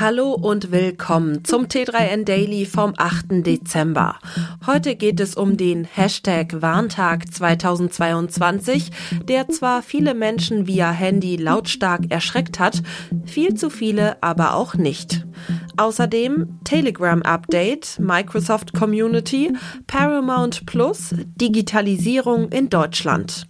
Hallo und willkommen zum T3N Daily vom 8. Dezember. Heute geht es um den Hashtag Warntag 2022, der zwar viele Menschen via Handy lautstark erschreckt hat, viel zu viele aber auch nicht. Außerdem Telegram Update, Microsoft Community, Paramount Plus, Digitalisierung in Deutschland.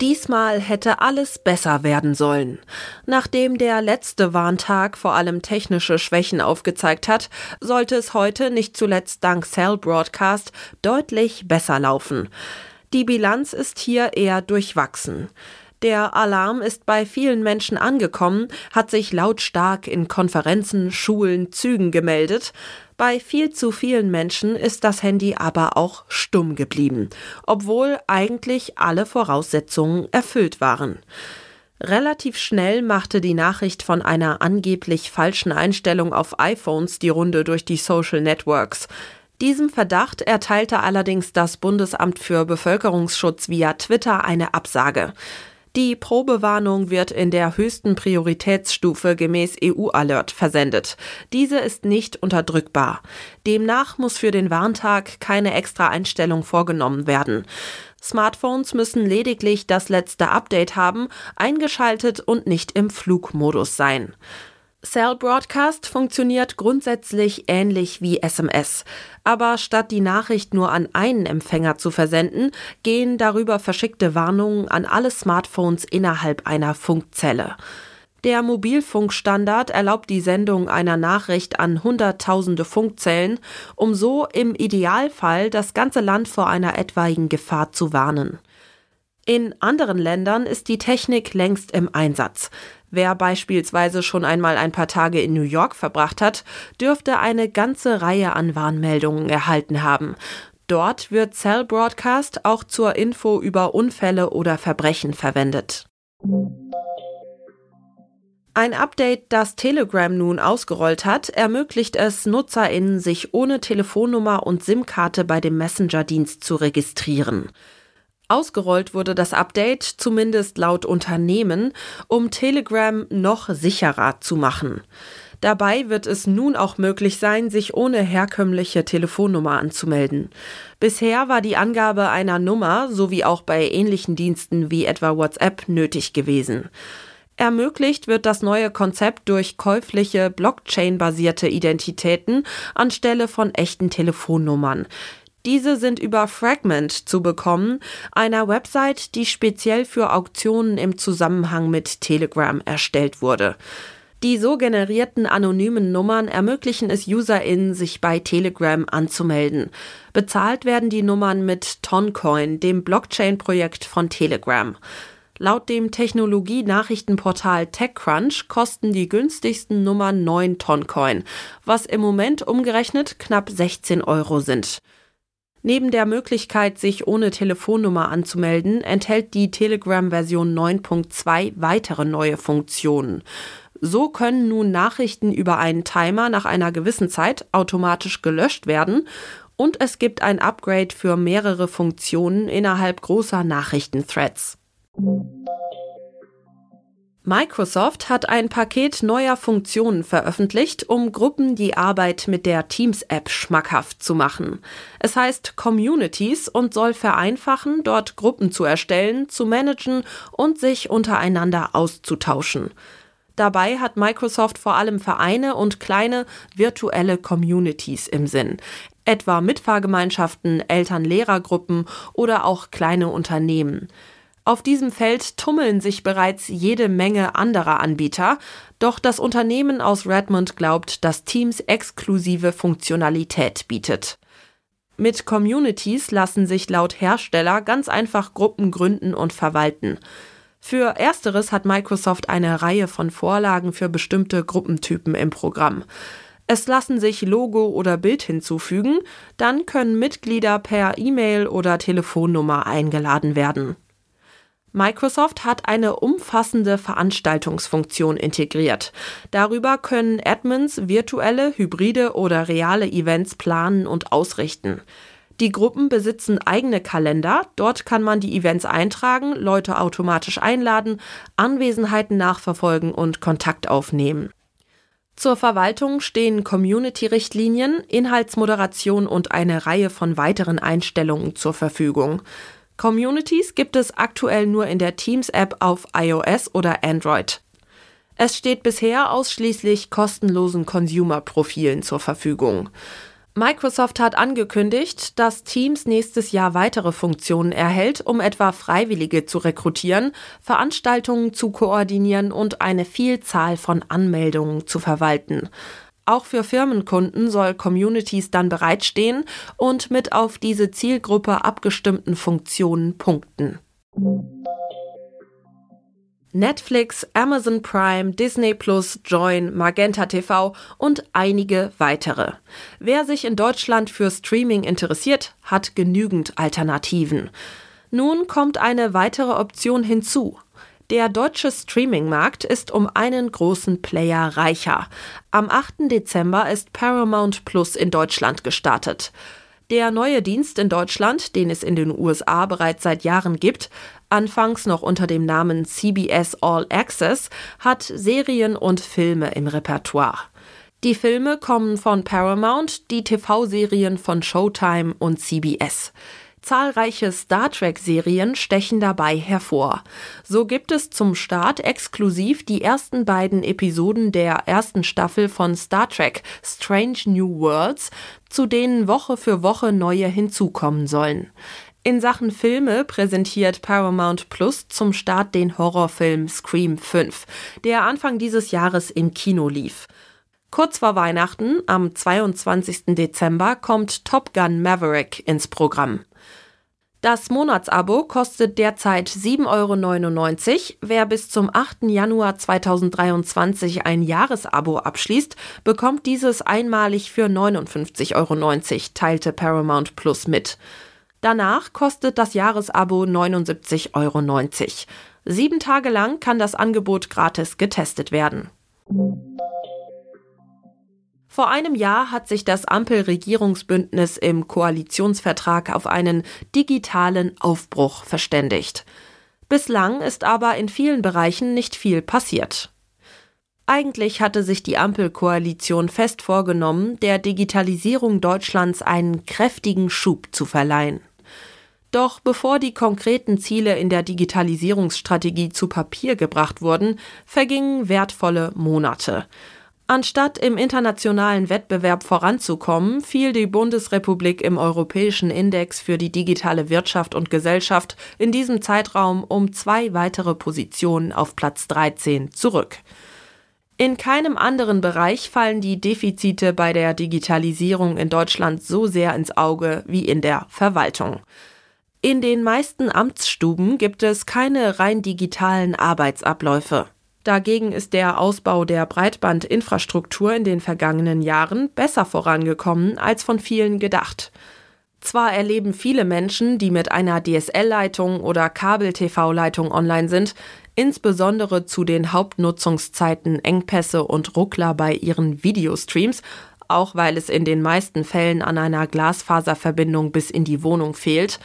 Diesmal hätte alles besser werden sollen. Nachdem der letzte Warntag vor allem technische Schwächen aufgezeigt hat, sollte es heute nicht zuletzt dank Cell Broadcast deutlich besser laufen. Die Bilanz ist hier eher durchwachsen. Der Alarm ist bei vielen Menschen angekommen, hat sich lautstark in Konferenzen, Schulen, Zügen gemeldet. Bei viel zu vielen Menschen ist das Handy aber auch stumm geblieben, obwohl eigentlich alle Voraussetzungen erfüllt waren. Relativ schnell machte die Nachricht von einer angeblich falschen Einstellung auf iPhones die Runde durch die Social Networks. Diesem Verdacht erteilte allerdings das Bundesamt für Bevölkerungsschutz via Twitter eine Absage. Die Probewarnung wird in der höchsten Prioritätsstufe gemäß EU-Alert versendet. Diese ist nicht unterdrückbar. Demnach muss für den Warntag keine extra Einstellung vorgenommen werden. Smartphones müssen lediglich das letzte Update haben, eingeschaltet und nicht im Flugmodus sein. Cell Broadcast funktioniert grundsätzlich ähnlich wie SMS. Aber statt die Nachricht nur an einen Empfänger zu versenden, gehen darüber verschickte Warnungen an alle Smartphones innerhalb einer Funkzelle. Der Mobilfunkstandard erlaubt die Sendung einer Nachricht an Hunderttausende Funkzellen, um so im Idealfall das ganze Land vor einer etwaigen Gefahr zu warnen. In anderen Ländern ist die Technik längst im Einsatz. Wer beispielsweise schon einmal ein paar Tage in New York verbracht hat, dürfte eine ganze Reihe an Warnmeldungen erhalten haben. Dort wird Cell Broadcast auch zur Info über Unfälle oder Verbrechen verwendet. Ein Update, das Telegram nun ausgerollt hat, ermöglicht es Nutzerinnen, sich ohne Telefonnummer und SIM-Karte bei dem Messenger-Dienst zu registrieren. Ausgerollt wurde das Update, zumindest laut Unternehmen, um Telegram noch sicherer zu machen. Dabei wird es nun auch möglich sein, sich ohne herkömmliche Telefonnummer anzumelden. Bisher war die Angabe einer Nummer sowie auch bei ähnlichen Diensten wie etwa WhatsApp nötig gewesen. Ermöglicht wird das neue Konzept durch käufliche Blockchain-basierte Identitäten anstelle von echten Telefonnummern. Diese sind über Fragment zu bekommen, einer Website, die speziell für Auktionen im Zusammenhang mit Telegram erstellt wurde. Die so generierten anonymen Nummern ermöglichen es UserInnen, sich bei Telegram anzumelden. Bezahlt werden die Nummern mit Toncoin, dem Blockchain-Projekt von Telegram. Laut dem Technologie-Nachrichtenportal TechCrunch kosten die günstigsten Nummern 9 Toncoin, was im Moment umgerechnet knapp 16 Euro sind. Neben der Möglichkeit, sich ohne Telefonnummer anzumelden, enthält die Telegram-Version 9.2 weitere neue Funktionen. So können nun Nachrichten über einen Timer nach einer gewissen Zeit automatisch gelöscht werden und es gibt ein Upgrade für mehrere Funktionen innerhalb großer Nachrichtenthreads. Microsoft hat ein Paket neuer Funktionen veröffentlicht, um Gruppen die Arbeit mit der Teams-App schmackhaft zu machen. Es heißt Communities und soll vereinfachen, dort Gruppen zu erstellen, zu managen und sich untereinander auszutauschen. Dabei hat Microsoft vor allem Vereine und kleine virtuelle Communities im Sinn, etwa Mitfahrgemeinschaften, Eltern-Lehrergruppen oder auch kleine Unternehmen. Auf diesem Feld tummeln sich bereits jede Menge anderer Anbieter, doch das Unternehmen aus Redmond glaubt, dass Teams exklusive Funktionalität bietet. Mit Communities lassen sich laut Hersteller ganz einfach Gruppen gründen und verwalten. Für ersteres hat Microsoft eine Reihe von Vorlagen für bestimmte Gruppentypen im Programm. Es lassen sich Logo oder Bild hinzufügen, dann können Mitglieder per E-Mail oder Telefonnummer eingeladen werden. Microsoft hat eine umfassende Veranstaltungsfunktion integriert. Darüber können Admins virtuelle, hybride oder reale Events planen und ausrichten. Die Gruppen besitzen eigene Kalender. Dort kann man die Events eintragen, Leute automatisch einladen, Anwesenheiten nachverfolgen und Kontakt aufnehmen. Zur Verwaltung stehen Community-Richtlinien, Inhaltsmoderation und eine Reihe von weiteren Einstellungen zur Verfügung. Communities gibt es aktuell nur in der Teams-App auf iOS oder Android. Es steht bisher ausschließlich kostenlosen Consumer-Profilen zur Verfügung. Microsoft hat angekündigt, dass Teams nächstes Jahr weitere Funktionen erhält, um etwa Freiwillige zu rekrutieren, Veranstaltungen zu koordinieren und eine Vielzahl von Anmeldungen zu verwalten. Auch für Firmenkunden soll Communities dann bereitstehen und mit auf diese Zielgruppe abgestimmten Funktionen punkten. Netflix, Amazon Prime, Disney Plus, Join, Magenta TV und einige weitere. Wer sich in Deutschland für Streaming interessiert, hat genügend Alternativen. Nun kommt eine weitere Option hinzu. Der deutsche Streaming-Markt ist um einen großen Player reicher. Am 8. Dezember ist Paramount Plus in Deutschland gestartet. Der neue Dienst in Deutschland, den es in den USA bereits seit Jahren gibt, anfangs noch unter dem Namen CBS All Access, hat Serien und Filme im Repertoire. Die Filme kommen von Paramount, die TV-Serien von Showtime und CBS. Zahlreiche Star Trek-Serien stechen dabei hervor. So gibt es zum Start exklusiv die ersten beiden Episoden der ersten Staffel von Star Trek Strange New Worlds, zu denen Woche für Woche neue hinzukommen sollen. In Sachen Filme präsentiert Paramount Plus zum Start den Horrorfilm Scream 5, der Anfang dieses Jahres im Kino lief. Kurz vor Weihnachten, am 22. Dezember, kommt Top Gun Maverick ins Programm. Das Monatsabo kostet derzeit 7,99 Euro. Wer bis zum 8. Januar 2023 ein Jahresabo abschließt, bekommt dieses einmalig für 59,90 Euro, teilte Paramount Plus mit. Danach kostet das Jahresabo 79,90 Euro. Sieben Tage lang kann das Angebot gratis getestet werden. Vor einem Jahr hat sich das Ampelregierungsbündnis im Koalitionsvertrag auf einen digitalen Aufbruch verständigt. Bislang ist aber in vielen Bereichen nicht viel passiert. Eigentlich hatte sich die Ampelkoalition fest vorgenommen, der Digitalisierung Deutschlands einen kräftigen Schub zu verleihen. Doch bevor die konkreten Ziele in der Digitalisierungsstrategie zu Papier gebracht wurden, vergingen wertvolle Monate. Anstatt im internationalen Wettbewerb voranzukommen, fiel die Bundesrepublik im Europäischen Index für die digitale Wirtschaft und Gesellschaft in diesem Zeitraum um zwei weitere Positionen auf Platz 13 zurück. In keinem anderen Bereich fallen die Defizite bei der Digitalisierung in Deutschland so sehr ins Auge wie in der Verwaltung. In den meisten Amtsstuben gibt es keine rein digitalen Arbeitsabläufe. Dagegen ist der Ausbau der Breitbandinfrastruktur in den vergangenen Jahren besser vorangekommen als von vielen gedacht. Zwar erleben viele Menschen, die mit einer DSL-Leitung oder Kabel-TV-Leitung online sind, insbesondere zu den Hauptnutzungszeiten Engpässe und Ruckler bei ihren Videostreams, auch weil es in den meisten Fällen an einer Glasfaserverbindung bis in die Wohnung fehlt.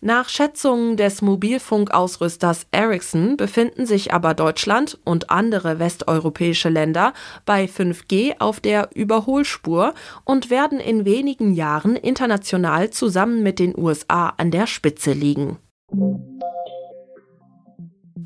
Nach Schätzungen des Mobilfunkausrüsters Ericsson befinden sich aber Deutschland und andere westeuropäische Länder bei 5G auf der Überholspur und werden in wenigen Jahren international zusammen mit den USA an der Spitze liegen.